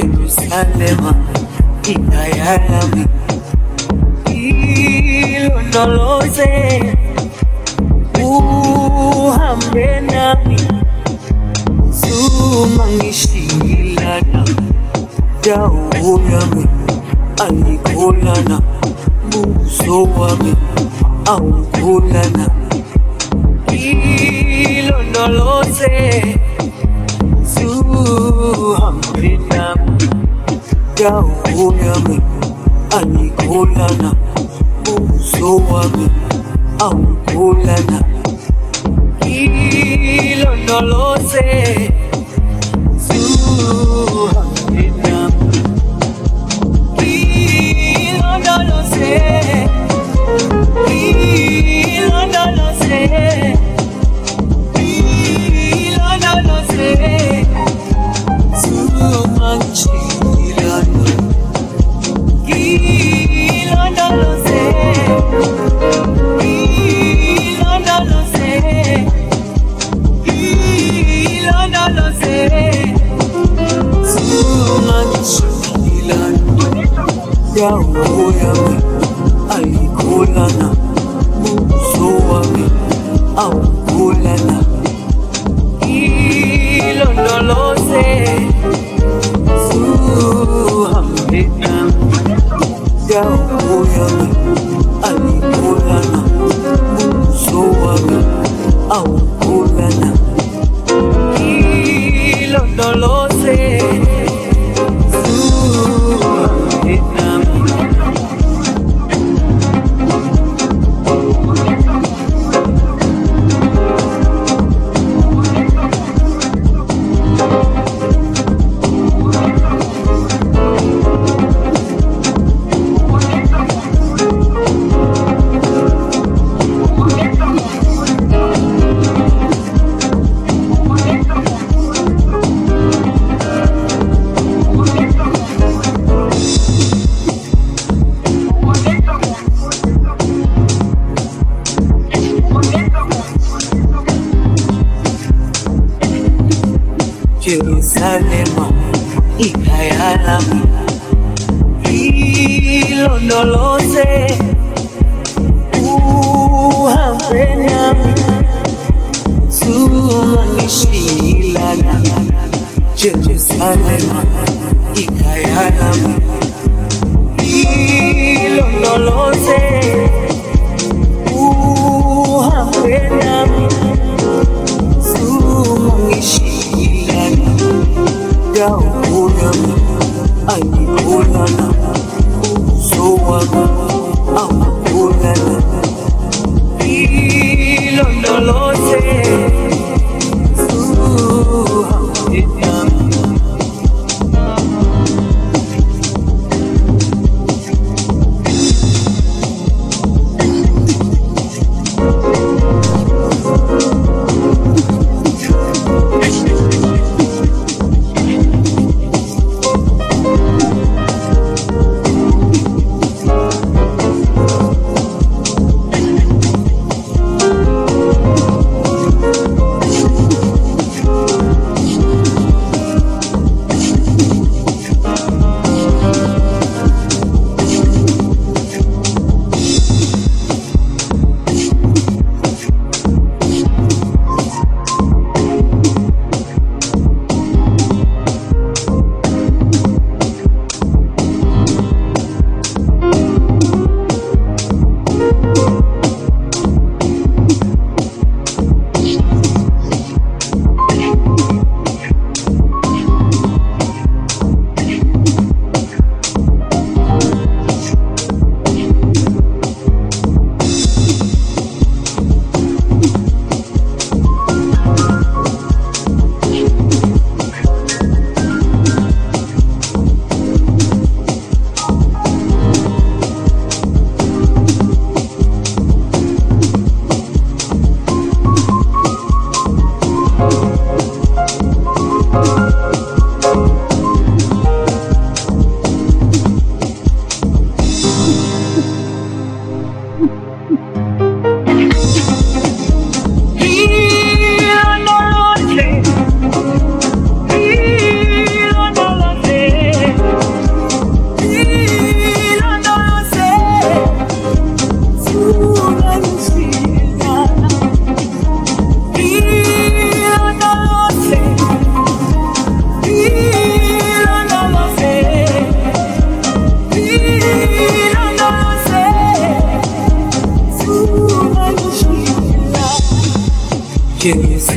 Jerusalem inayalami ilondoloze uhambe nami. Zuma ngishilana yami. Angikholana buso wami awukholana ilondoloze zuhambe nami mdau yami anikulana uso wami on, ilondoloze zuha.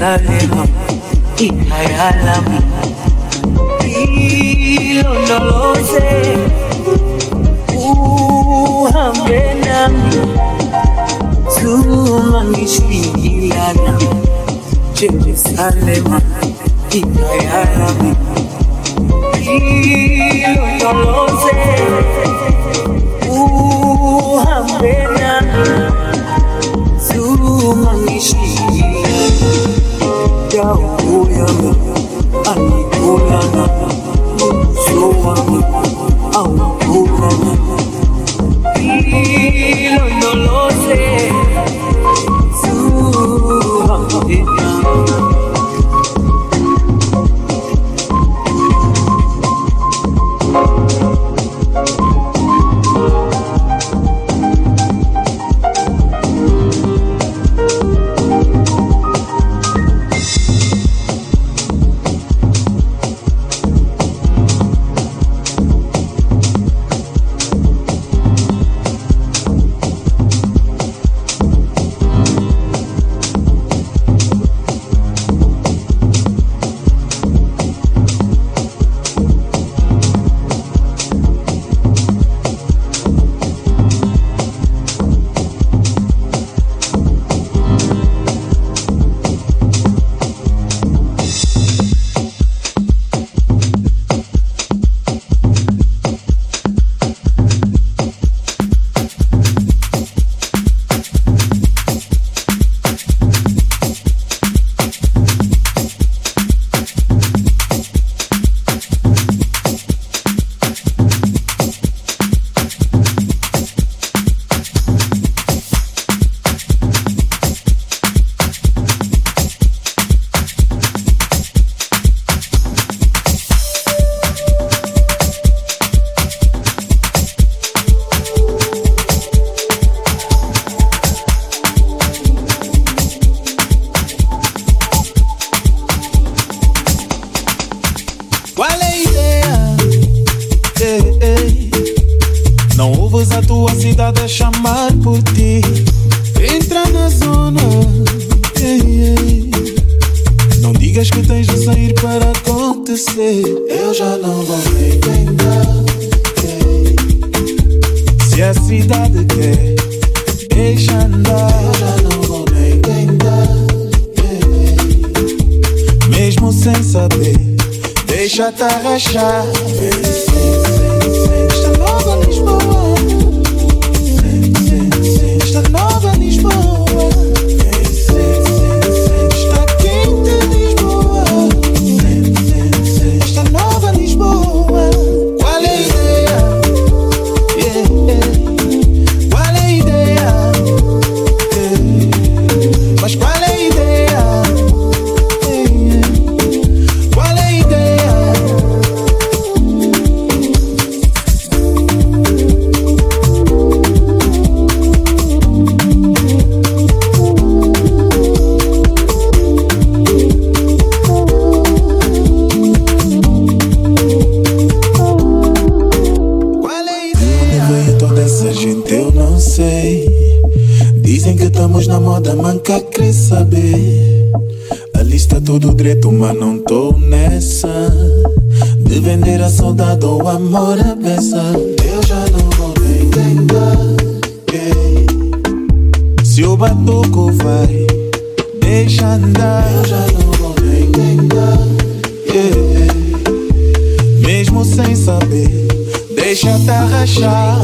Jerusalema ikayalami ilondoloze uhambe nami tungangishiyilana Jerusalema ikayalami ilondoloze uhambe nami tungangishiyilana dawo yami angikholana ubuso wami awukholana ilondoloze suhambe nami vai, deixa andar. Eu já não vou me entender Yeah. Mesmo sem saber, deixa te rachar.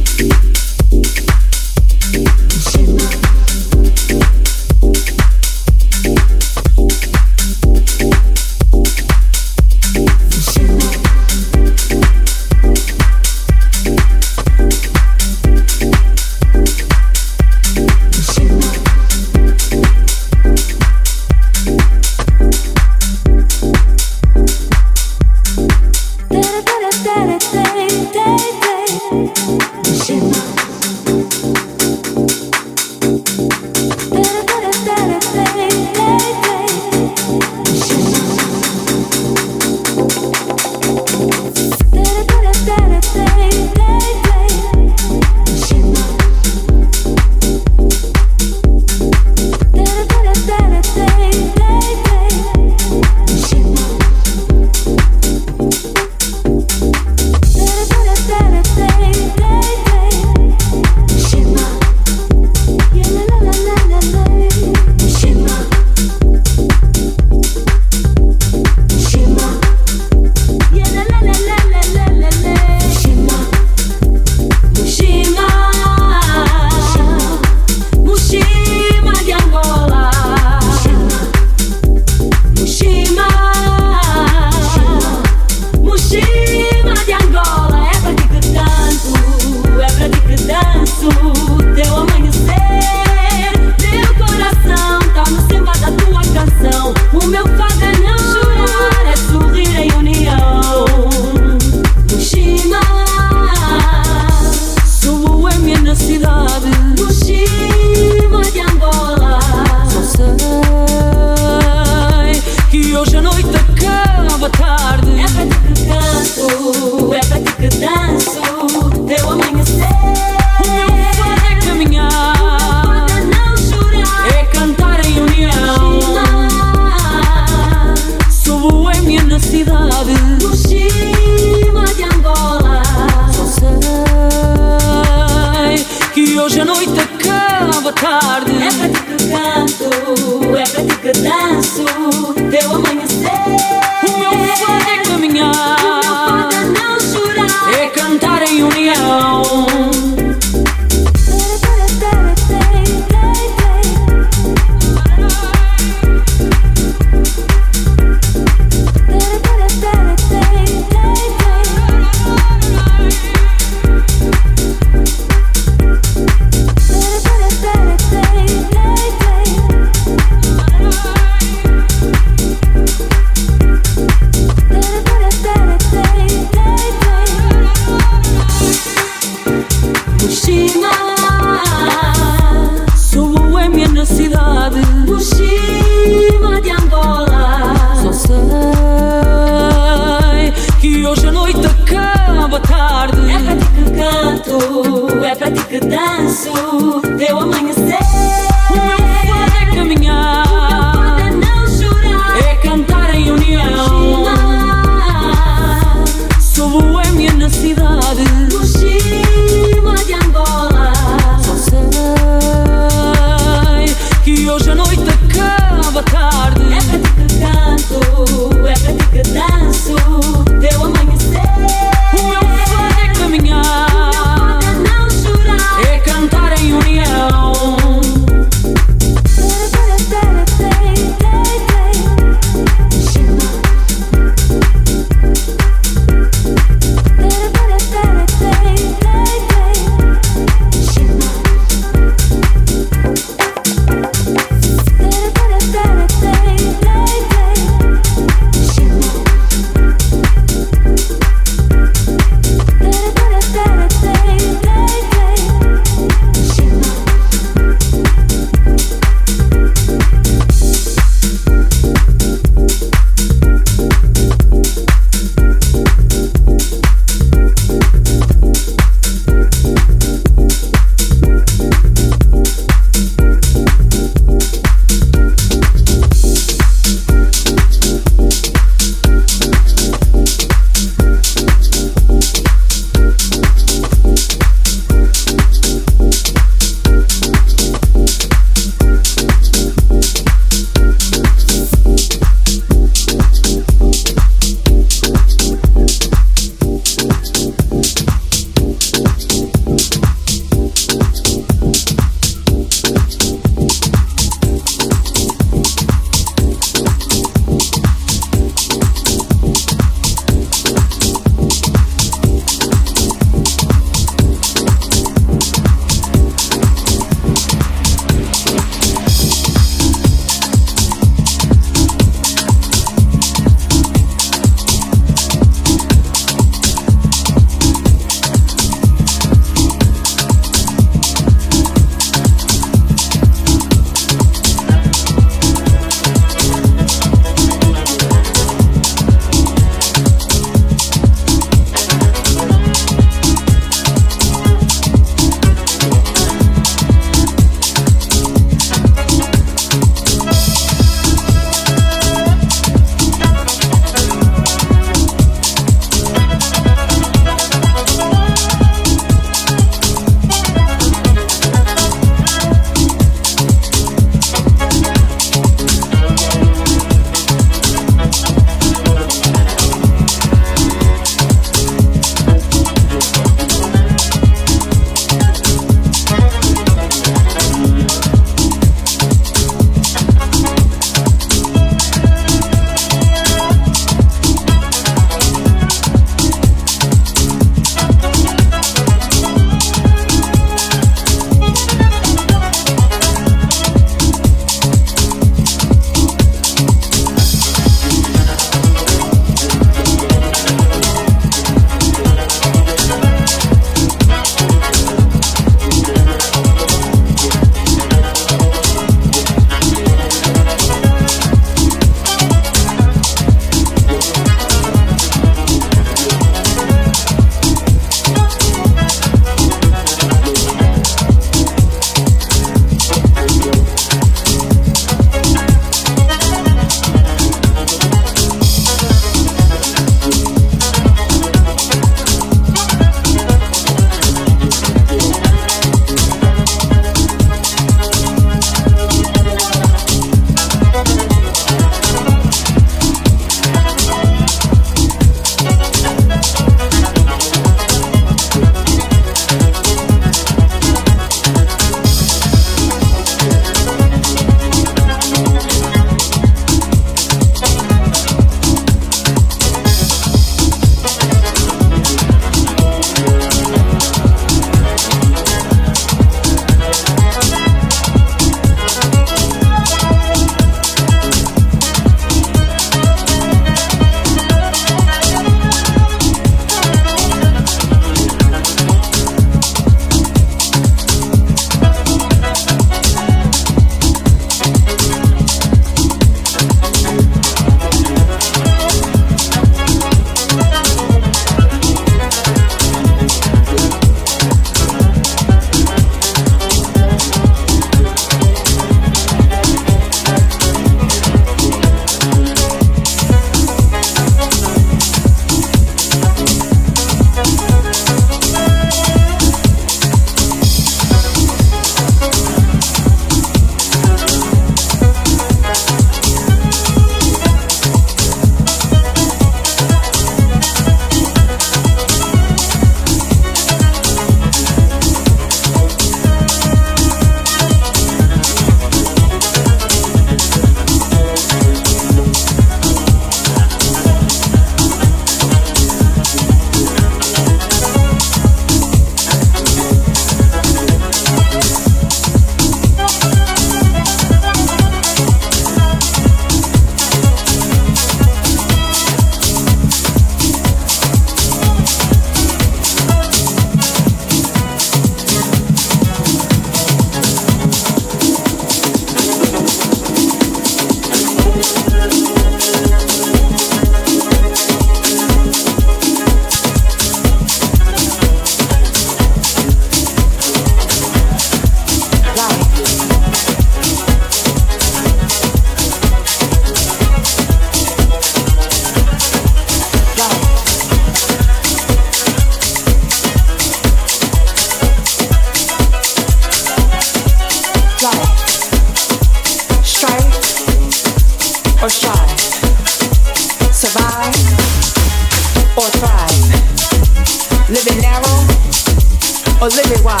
Or live it wide.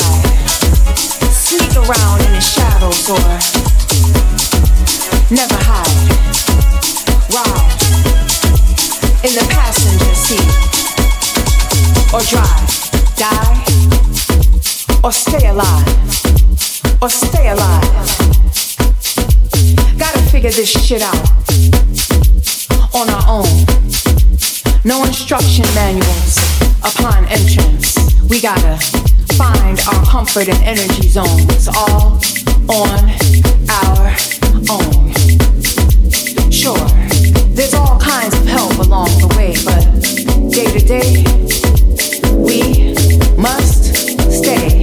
Sneak around in the shadows or never hide. Ride in the passenger seat or drive. Die or stay alive or stay alive. Gotta figure this shit out on our own. No instruction manuals upon entrance. We gotta find our comfort and energy zones all on our own. Sure, there's all kinds of help along the way, but day to day, we must stay